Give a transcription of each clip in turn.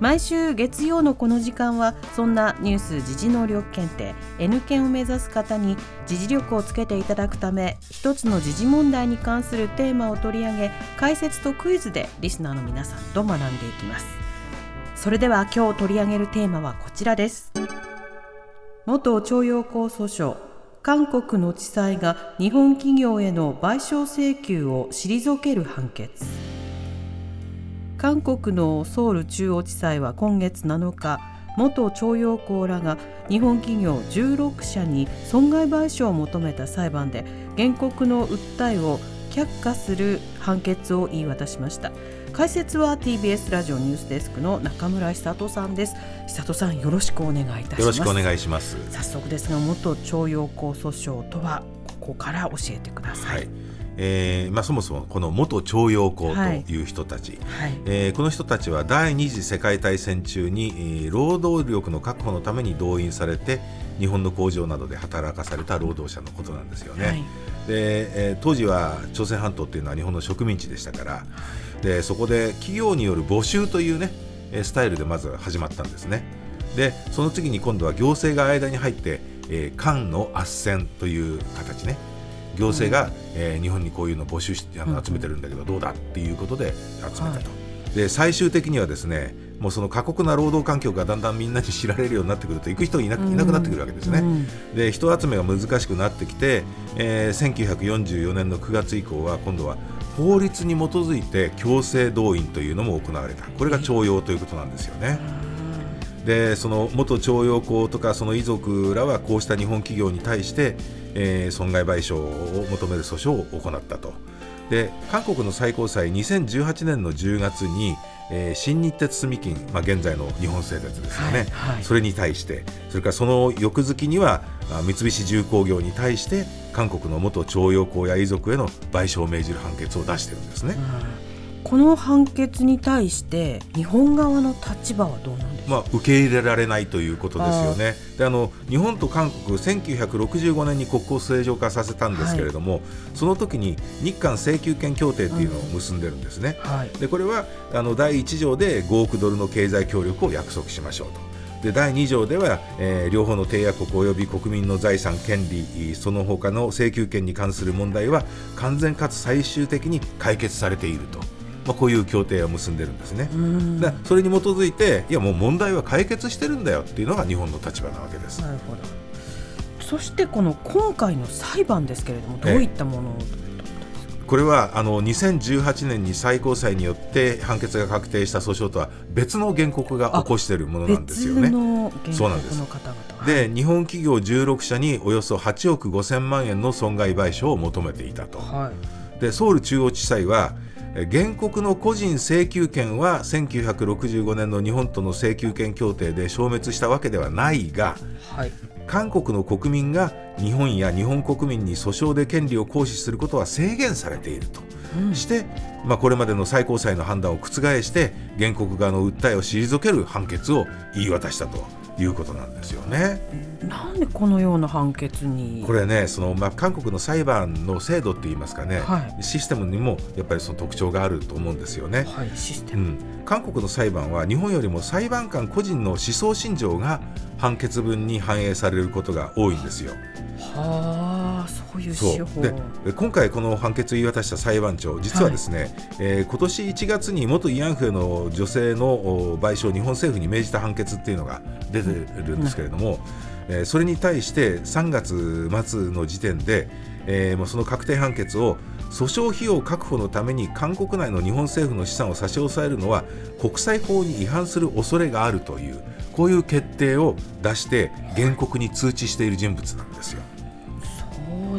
毎週月曜のこの時間はそんなニュース時事能力検定 N 検を目指す方に時事力をつけていただくため一つの時事問題に関するテーマを取り上げ解説とクイズでリスナーの皆さんと学んでいきます。それでは今日取り上げるテーマはこちらです。元徴用工訴訟韓国の地裁が日本企業への賠償請求を退ける判決。韓国のソウル中央地裁は今月7日元徴用工らが日本企業16社に損害賠償を求めた裁判で原告の訴えを却下する判決を言い渡しました。解説は TBS ラジオニュースデスクの中村久人さんです。久人さんよろしくお願いいたします。よろしくお願いします。早速ですが元徴用工訴訟とはここから教えてください、はいえーまあ、そもそもこの元徴用工という人たち、はい。えーこの人たちは第二次世界大戦中に、えー労働力の確保のために動員されて日本の工場などで働かされた労働者のことなんですよね。はい。でえー当時は朝鮮半島っていうのは日本の植民地でしたからでそこで企業による募集というねえースタイルでまず始まったんですね。でその次に今度は行政が間に入って、えー官の斡旋という形ね行政が、えー日本にこういうの募集しあの集めてるんだけどどうだっていうことで集めたと、で最終的にはですねもうその過酷な労働環境がだんだんみんなに知られるようになってくると行く人がいなくいなくなってくるわけですね、うん。で人集めが難しくなってきて、えー1944年の9月以降は今度は法律に基づいて強制動員というのも行われた。これが徴用ということなんですよね。でその元徴用工とかその遺族らはこうした日本企業に対して、えー損害賠償を求める訴訟を行ったと。で韓国の最高裁2018年の10月に、えー新日鉄住金、まあ、現在の日本製鉄ですよね、はいはいそれに対してそれからその翌月にはあ三菱重工業に対して韓国の元徴用工や遺族への賠償を命じる判決を出してるんですね。この判決に対して日本側の立場はどうなんでしょうまあ、受け入れられないということですよね。であの日本と韓国1965年に国交正常化させたんですけれども、その時に日韓請求権協定というのを結んでるんですね。はいでこれはあの第1条で5億ドルの経済協力を約束しましょうと。で第2条では、えー両方の締約国及び国民の財産、権利、その他の請求権に関する問題は完全かつ最終的に解決されていると、まあ、こういう協定を結んでるんですね。だそれに基づいて、いやもう問題は解決してるんだよっていうのが日本の立場なわけです。なるほどそしてこの今回の裁判ですけれどもどういったものをこれはあの2018年に最高裁によって判決が確定した訴訟とは別の原告が起こしているものなんですよね。そうなんです告の方々で日本企業16社におよそ8億5000万円の損害賠償を求めていたと。はいでソウル中央地裁はえ原告の個人請求権は1965年の日本との請求権協定で消滅したわけではないがはい韓国の国民が日本や日本国民に訴訟で権利を行使することは制限されていると。して、まあ、これまでの最高裁の判断を覆して原告側の訴えを退ける判決を言い渡したということなんですよね。なんでこのような判決に？これねその、まあ、韓国の裁判の制度っていいますかね、はいシステムにもやっぱりその特徴があると思うんですよね。はいシステム、うん、韓国の裁判は日本よりも裁判官個人の思想信条が判決文に反映されることが多いんですよ。はあそう。いうでで今回この判決を言い渡した裁判長実はですね、えー今年1月に元慰安婦への女性のお賠償を日本政府に命じた判決っていうのが出てるんですけれども、えーそれに対して3月末の時点で、えーもうその確定判決を訴訟費用確保のために韓国内の日本政府の資産を差し押さえるのは国際法に違反する恐れがあるというこういう決定を出して原告に通知している人物なんですよ。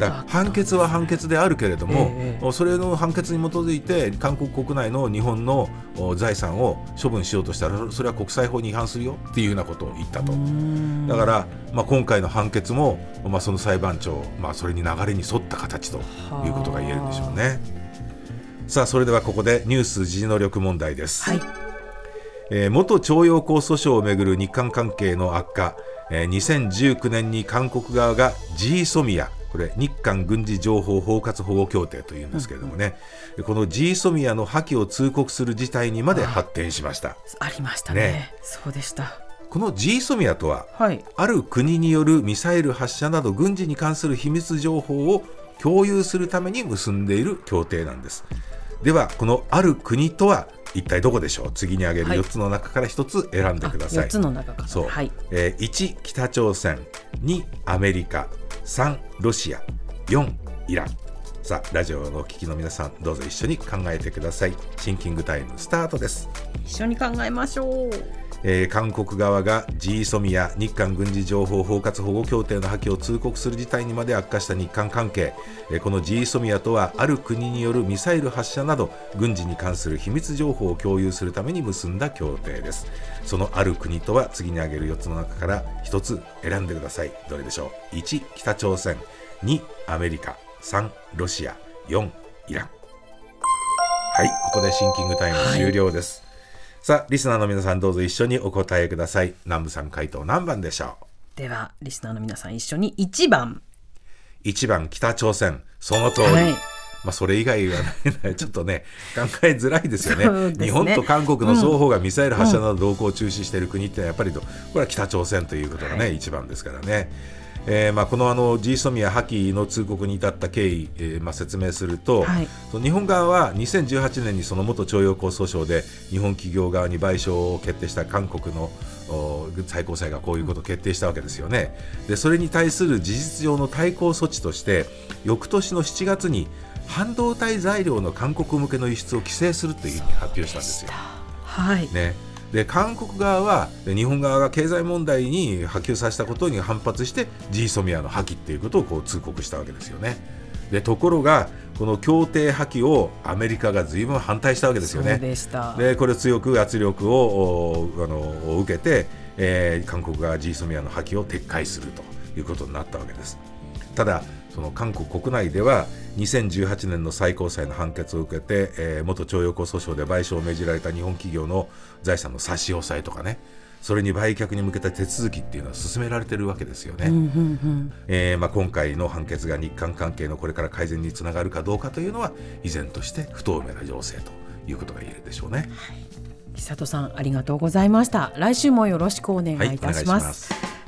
判決は判決であるけれども、えそれの判決に基づいて韓国国内の日本のお財産を処分しようとしたらそれは国際法に違反するよっていうようなことを言ったと。だから、まあ、今回の判決も、まあ、その裁判長、まあ、それに流れに沿った形ということが言えるんでしょうね。さあそれではここでニュース時事能力問題です。はいえー元徴用工訴訟をめぐる日韓関係の悪化、えー2019年に韓国側が GSOMIA これ日韓軍事情報包括保護協定というんですけれどもね、この GSOMIA の破棄を通告する事態にまで発展しました。ありましたね。ね。そうでした。この GSOMIA とははい。ある国によるミサイル発射など軍事に関する秘密情報を共有するために結んでいる協定なんです。ではこのある国とは一体どこでしょう？次に挙げるはい。4つの中から1つ選んでください、4つの中から。そう、はい。えー1北朝鮮。2アメリカ3ロシア。4イラン。さあラジオのお聞きの皆さんどうぞ一緒に考えてください。シンキングタイムスタートです。一緒に考えましょう。えー韓国側が GSOMIA 日韓軍事情報包括保護協定の破棄を通告する事態にまで悪化した日韓関係、えーこの GSOMIA とはある国によるミサイル発射など軍事に関する秘密情報を共有するために結んだ協定です。そのある国とは次に挙げる4つの中から1つ選んでください。どれでしょう？1北朝鮮。2アメリカ。3ロシア。4イラン。はいここでシンキングタイム終了です、さあリスナーの皆さんどうぞ一緒にお答えください。南部さん回答何番でしょではリスナーの皆さん一緒に1番。う1番北朝鮮その通り、はい。まあそれ以外はない ちょっとね考えづらいですよね。ね日本と韓国の双方がミサイル発射など動向を中止している国ってのはやっぱりとこれは北朝鮮ということがね、一番ですからね。えーまあ、このあの GSOMIA 破棄の通告に至った経緯、えーまあ、説明すると、はい日本側は2018年にその元徴用工訴訟で日本企業側に賠償を決定した韓国のお最高裁がこういうことを決定したわけですよね。でそれに対する事実上の対抗措置として翌年の7月に半導体材料の韓国向けの輸出を規制するというふうに発表したんですよ。はいね、で韓国側はで日本側が経済問題に波及させたことに反発して GSOMIA の破棄っていうことをこう通告したわけですよね。でところがこの協定破棄をアメリカが随分反対したわけですよね。でこれを強く圧力をおあの受けて、えー韓国が GSOMIA の破棄を撤回するということになったわけです。ただその韓国国内では2018年の最高裁の判決を受けて、えー元徴用工訴訟で賠償を命じられた日本企業の財産の差し押さえとかねそれに売却に向けた手続きっていうのは進められてるわけですよね。えーまあ、今回の判決が日韓関係のこれから改善につながるかどうかというのは依然として不透明な情勢ということが言えるでしょうね。久里さんありがとうございました来週もよろしくお願いいたします,、はい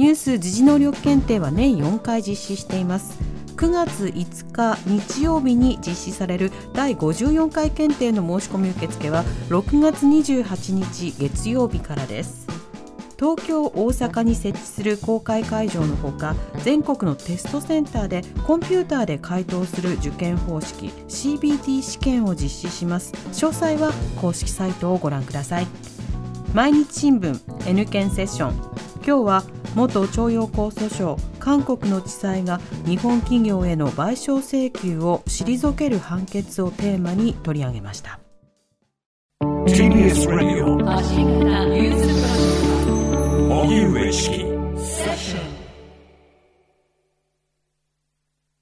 ニュース時事能力検定は年4回実施しています。9月5日日曜日に実施される第54回検定の申し込み受付は6月28日月曜日からです。東京、大阪に設置する公開会場のほか全国のテストセンターでコンピューターで回答する受験方式 CBT 試験を実施します。詳細は公式サイトをご覧ください。毎日新聞 N 検セッション今日は元徴用工訴訟韓国の地裁が日本企業への賠償請求を退ける判決をテーマに取り上げました。TBS ラジオ